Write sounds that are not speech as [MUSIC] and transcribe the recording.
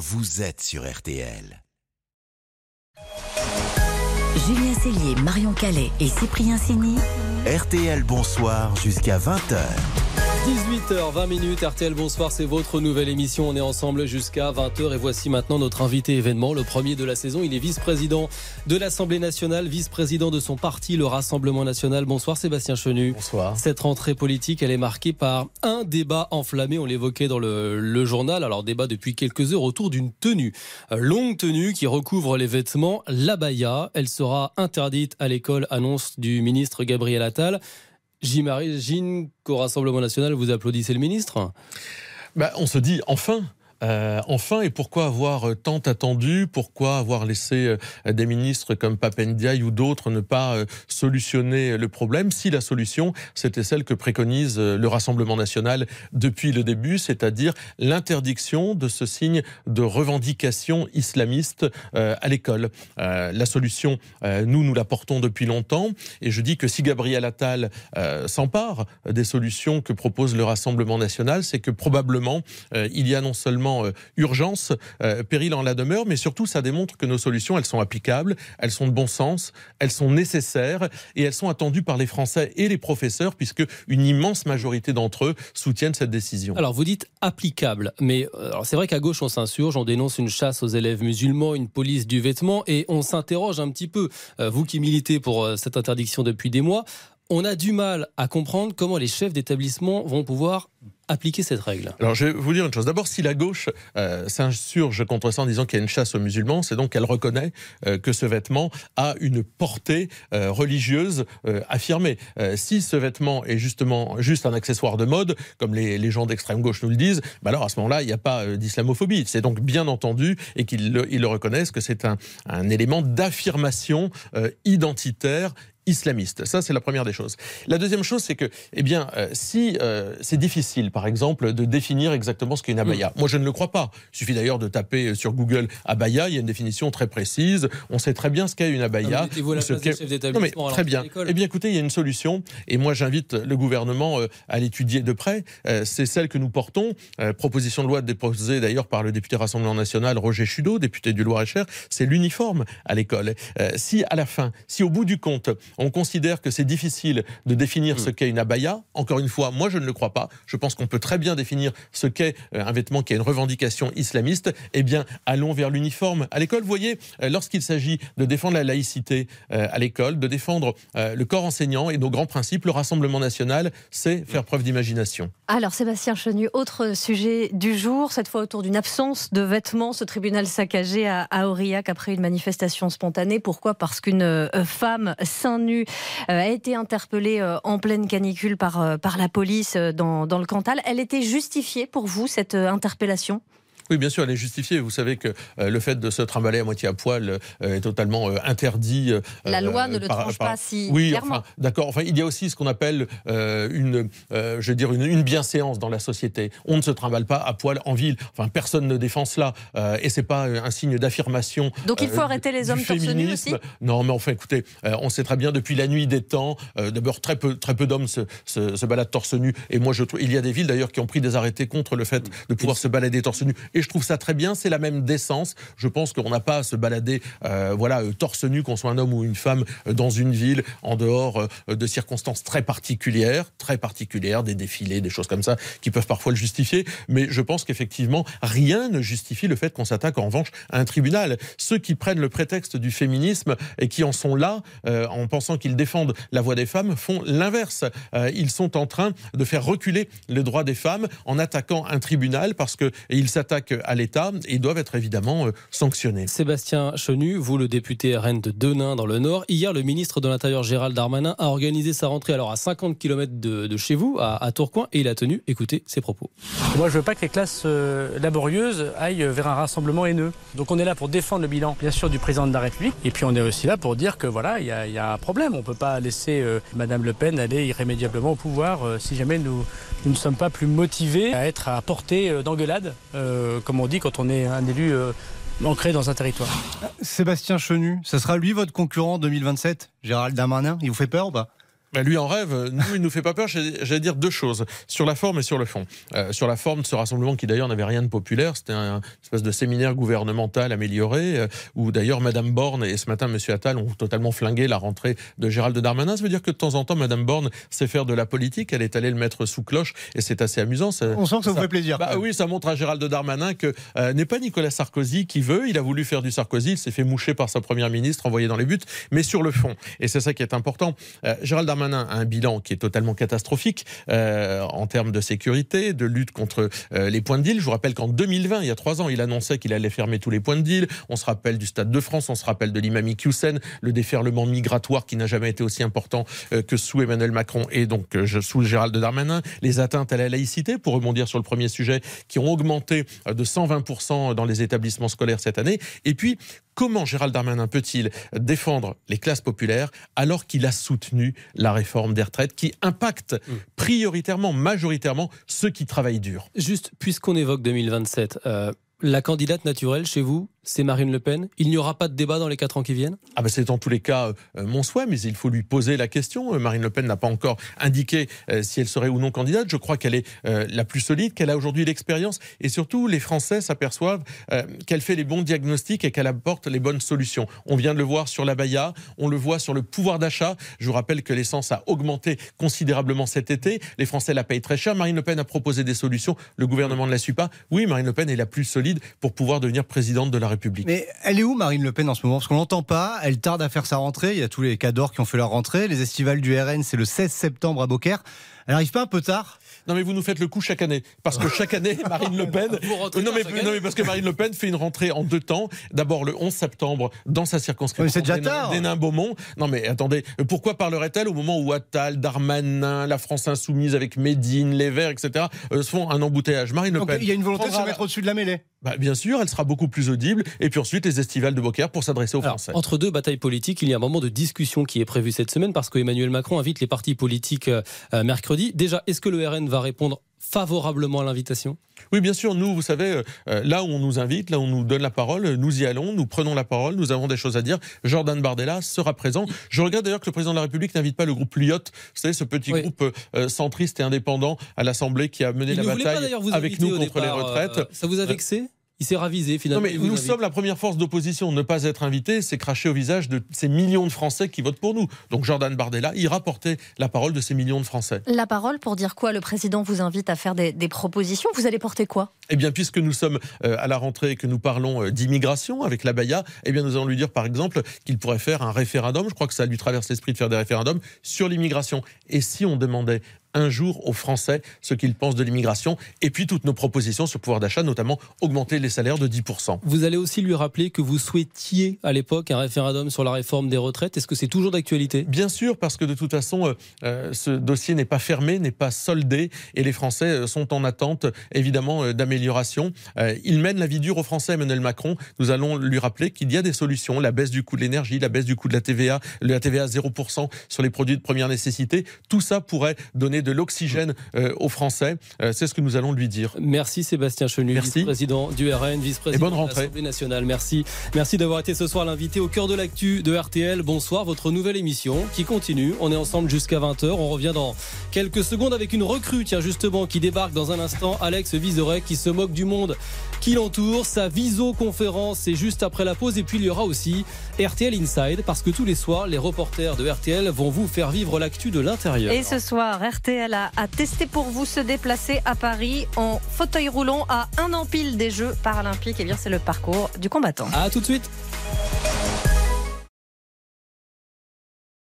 vous êtes sur RTL. Julien Cellier, Marion Calais et Cyprien Sini. RTL Bonsoir jusqu'à 20h. 18h20 minutes, RTL Bonsoir, c'est votre nouvelle émission. On est ensemble jusqu'à 20h et voici maintenant notre invité événement, le premier de la saison. Il est vice-président de l'Assemblée nationale, vice-président de son parti, le Rassemblement national. Bonsoir Sébastien Chenu. Bonsoir. Cette rentrée politique, elle est marquée par un débat enflammé, on l'évoquait dans le, le, journal, alors débat depuis quelques heures autour d'une tenue, longue tenue qui recouvre les vêtements, l'abaya. Elle sera interdite à l'école, annonce du ministre Gabriel Attal. J'imagine qu'au Rassemblement national, vous applaudissez le ministre? Bah, On se dit enfin euh, enfin, et pourquoi avoir euh, tant attendu? Pourquoi avoir laissé euh, des ministres comme Papendiaï ou d'autres ne pas euh, solutionner le problème? Si la solution, c'était celle que préconise le Rassemblement national depuis le début, c'est-à-dire l'interdiction de ce signe de revendication islamiste à l'école. La solution, nous, nous la portons depuis longtemps, et je dis que si Gabriel Attal s'empare des solutions que propose le Rassemblement national, c'est que probablement il y a non seulement euh, urgence, euh, péril en la demeure, mais surtout ça démontre que nos solutions, elles sont applicables, elles sont de bon sens, elles sont nécessaires et elles sont attendues par les Français et les professeurs, puisque une immense majorité d'entre eux soutiennent cette décision. Alors vous dites applicable, mais euh, c'est vrai qu'à gauche on s'insurge, on dénonce une chasse aux élèves musulmans, une police du vêtement, et on s'interroge un petit peu, vous qui militez pour cette interdiction depuis des mois, on a du mal à comprendre comment les chefs d'établissement vont pouvoir appliquer cette règle Alors je vais vous dire une chose. D'abord, si la gauche euh, s'insurge contre ça en disant qu'il y a une chasse aux musulmans, c'est donc qu'elle reconnaît euh, que ce vêtement a une portée euh, religieuse affirmée. Si ce vêtement est justement juste un accessoire de mode, comme les, gens d'extrême gauche nous le disent, bah alors à ce moment-là, il n'y a pas d'islamophobie. C'est donc bien entendu et qu'ils le, reconnaissent que c'est un, un élément d'affirmation identitaire islamiste. Ça, c'est la première des choses. La deuxième chose, c'est que, eh bien, si c'est difficile, par exemple, de définir exactement ce qu'est une abaya, mmh. moi je ne le crois pas. Il suffit d'ailleurs de taper sur Google abaya, il y a une définition très précise. On sait très bien ce qu'est une abaya. Ah, la ce place non, mais, très bien. Eh bien, écoutez, il y a une solution, et moi j'invite le gouvernement euh, à l'étudier de près. Euh, c'est celle que nous portons. Euh, proposition de loi déposée d'ailleurs par le député Rassemblement National Roger Chudeau, député du Loir-et-Cher. C'est l'uniforme à l'école. Si à la fin, si au bout du compte, on considère que c'est difficile de définir mmh. ce qu'est une abaya. Encore une fois, moi je ne le crois pas. Je pense qu'on peut très bien définir ce qu'est euh, un vêtement qui a une revendication islamiste. Eh bien, allons vers l'uniforme à l'école. Vous voyez, euh, lorsqu'il s'agit de défendre la laïcité euh, à l'école, de défendre le corps enseignant et nos grands principes, le Rassemblement national, c'est faire preuve d'imagination. Alors, Sébastien Chenu, autre sujet du jour, cette fois autour d'une absence de vêtements. Ce tribunal saccagé à, Aurillac après une manifestation spontanée. Pourquoi? Parce qu'une femme seins nus a été interpellée en pleine canicule par, par la police dans, dans le Cantal. Elle était justifiée pour vous, cette interpellation? Oui, bien sûr, elle est justifiée. Vous savez que euh, le fait de se trimballer à moitié à poil euh, est totalement euh, interdit. La loi ne le par, tranche par... pas si oui, clairement. Enfin, D'accord. Enfin, il y a aussi ce qu'on appelle une, je veux dire, une, une bienséance dans la société. On ne se trimballe pas à poil en ville. Enfin, personne ne défend cela. et c'est pas un signe d'affirmation. Donc il faut arrêter les hommes torse nu aussi? Non, mais enfin, écoutez, on sait très bien depuis la nuit des temps. D'abord, très peu, très peu d'hommes se, se, se, baladent torse nu. Et moi, je trouve, il y a des villes d'ailleurs qui ont pris des arrêtés contre le fait de pouvoir se balader torse nu. Et je trouve ça très bien, c'est la même décence. Je pense qu'on n'a pas à se balader euh, voilà, euh, torse nu, qu'on soit un homme ou une femme, euh, dans une ville, en dehors de circonstances très particulières, très particulières, des défilés, des choses comme ça, qui peuvent parfois le justifier. Mais je pense qu'effectivement, rien ne justifie le fait qu'on s'attaque en revanche à un tribunal. Ceux qui prennent le prétexte du féminisme et qui en sont là, en pensant qu'ils défendent la voix des femmes, font l'inverse. Ils sont en train de faire reculer les droits des femmes en attaquant un tribunal parce qu'ils s'attaquent à l'État et doivent être évidemment euh, sanctionnés. Sébastien Chenu, vous le député RN de Denain dans le Nord, hier le ministre de l'Intérieur Gérald Darmanin a organisé sa rentrée alors à 50 km de, de chez vous, à, à, Tourcoing, et il a tenu, écoutez ses propos. Moi je veux pas que les classes euh, laborieuses aillent vers un rassemblement haineux. Donc on est là pour défendre le bilan bien sûr du président de la République et puis on est aussi là pour dire que voilà il y, y, a un problème. On peut pas laisser euh, Madame Le Pen aller irrémédiablement au pouvoir euh, si jamais nous, nous ne sommes pas plus motivés à être à portée euh, d'engueulade, euh, comme on dit quand on est un élu euh, ancré dans un territoire. Sébastien Chenu, ce sera lui votre concurrent en 2027 Gérald Darmanin, il vous fait peur ou Bah, lui en rêve, nous il nous fait pas peur. J'allais dire deux choses sur la forme et sur le fond. Euh, sur la forme, ce rassemblement qui d'ailleurs n'avait rien de populaire, c'était un, espèce de séminaire gouvernemental amélioré euh, où d'ailleurs Madame Borne et ce matin Monsieur Attal ont totalement flingué la rentrée de Gérald Darmanin. Ça veut dire que de temps en temps Madame Borne sait faire de la politique. Elle est allée le mettre sous cloche et c'est assez amusant. On sent que ça, vous fait plaisir. Bah, oui, ça montre à Gérald Darmanin que euh, n'est pas Nicolas Sarkozy qui veut. Il a voulu faire du Sarkozy, il s'est fait moucher par sa première ministre, envoyé dans les buts. Mais sur le fond, et c'est ça qui est important, Gérald Darmanin a un bilan qui est totalement catastrophique euh, en termes de sécurité, de lutte contre euh, les points de deal. Je vous rappelle qu'en 2020, il y a trois ans, il annonçait qu'il allait fermer tous les points de deal. On se rappelle du Stade de France, on se rappelle de l'imam Hussein, le déferlement migratoire qui n'a jamais été aussi important euh, que sous Emmanuel Macron et donc sous Gérald Darmanin. Les atteintes à la laïcité, pour rebondir sur le premier sujet, qui ont augmenté de 120% dans les établissements scolaires cette année. Et puis, Comment Gérald Darmanin peut-il défendre les classes populaires alors qu'il a soutenu la réforme des retraites qui impacte mm. prioritairement, majoritairement ceux qui travaillent dur? Juste, puisqu'on évoque 2027, euh, la candidate naturelle chez vous, c'est Marine Le Pen. Il n'y aura pas de débat dans les quatre ans qui viennent? Ah ben C'est en tous les cas euh, mon souhait, mais il faut lui poser la question. Euh, Marine Le Pen n'a pas encore indiqué euh, si elle serait ou non candidate. Je crois qu'elle est la plus solide, qu'elle a aujourd'hui l'expérience. Et surtout, les Français s'aperçoivent qu'elle fait les bons diagnostics et qu'elle apporte les bonnes solutions. On vient de le voir sur la Baïa, on le voit sur le pouvoir d'achat. Je vous rappelle que l'essence a augmenté considérablement cet été. Les Français la payent très cher. Marine Le Pen a proposé des solutions. Le gouvernement ne la suit pas. Oui, Marine Le Pen est la plus solide pour pouvoir devenir présidente de la République. Mais elle est où Marine Le Pen en ce moment? Parce qu'on l'entend pas, elle tarde à faire sa rentrée, il y a tous les cadors qui ont fait leur rentrée, les estivales du RN c'est le 16 septembre à Beaucaire. Elle arrive pas un peu tard? Non, mais vous nous faites le coup chaque année. Parce que chaque année, [LAUGHS] Marine Le Pen. non, mais, non, mais parce que Marine Le Pen fait une rentrée en deux temps. D'abord le 11 septembre dans sa circonscription. c'est déjà tard. Beaumont. Non, mais attendez, pourquoi parlerait-elle au moment où Attal, Darmanin, la France Insoumise avec Médine, les Verts, etc., euh, se font un embouteillage? Marine Le Pen. Il y a une volonté de se mettre au-dessus de la mêlée bah, Bien sûr, elle sera beaucoup plus audible. Et puis ensuite, les estivales de Beaucaire pour s'adresser aux Français. Entre deux batailles politiques, il y a un moment de discussion qui est prévu cette semaine parce qu'Emmanuel Macron invite les partis politiques euh, euh, mercredi. Déjà, est-ce que le RN va répondre favorablement à l'invitation Oui, bien sûr. Nous, vous savez, euh, là où on nous invite, là où on nous donne la parole, nous y allons, nous prenons la parole, nous avons des choses à dire. Jordan Bardella sera présent. Je regarde d'ailleurs que le président de la République n'invite pas le groupe Lyot, vous savez, ce petit groupe centriste et indépendant à l'Assemblée qui a mené la bataille avec nous contre les retraites. ça vous a vexé? Il s'est ravisé finalement. Non, mais nous sommes la première force d'opposition. Ne pas être invité, c'est cracher au visage de ces millions de Français qui votent pour nous. Donc Jordan Bardella ira porter la parole de ces millions de Français. La parole pour dire quoi? Le président vous invite à faire des, propositions? Vous allez porter quoi? Eh bien, puisque nous sommes euh, à la rentrée et que nous parlons euh, d'immigration avec la Baïa, eh bien, nous allons lui dire par exemple qu'il pourrait faire un référendum. Je crois que ça lui traverse l'esprit de faire des référendums sur l'immigration. Et si on demandait un jour aux Français ce qu'ils pensent de l'immigration et puis toutes nos propositions sur le pouvoir d'achat, notamment augmenter les salaires de 10%. Vous allez aussi lui rappeler que vous souhaitiez à l'époque un référendum sur la réforme des retraites. Est-ce que c'est toujours d'actualité? Bien sûr, parce que de toute façon, euh, ce dossier n'est pas fermé, n'est pas soldé et les Français sont en attente évidemment d'amélioration. il mène la vie dure aux Français, Emmanuel Macron. Nous allons lui rappeler qu'il y a des solutions, la baisse du coût de l'énergie, la baisse du coût de la TVA, la TVA 0% sur les produits de première nécessité. Tout ça pourrait donner de l'oxygène euh, aux Français. Euh, c'est ce que nous allons lui dire. Merci Sébastien Chenu, vice-président du RN, vice-président de l'Assemblée nationale. Merci. Merci d'avoir été ce soir l'invité au cœur de l'actu de RTL. Bonsoir, votre nouvelle émission qui continue. On est ensemble jusqu'à 20h. On revient dans quelques secondes avec une recrue, tiens justement, qui débarque dans un instant. Alex Vizorek qui se moque du monde qui l'entoure. Sa viso-conférence, c'est juste après la pause. Et puis il y aura aussi RTL Inside, parce que tous les soirs, les reporters de RTL vont vous faire vivre l'actu de l'intérieur. Et ce soir, RTL a, testé pour vous se déplacer à Paris en fauteuil roulant à un empile des Jeux paralympiques. Et bien, c'est le parcours du combattant. À tout de suite.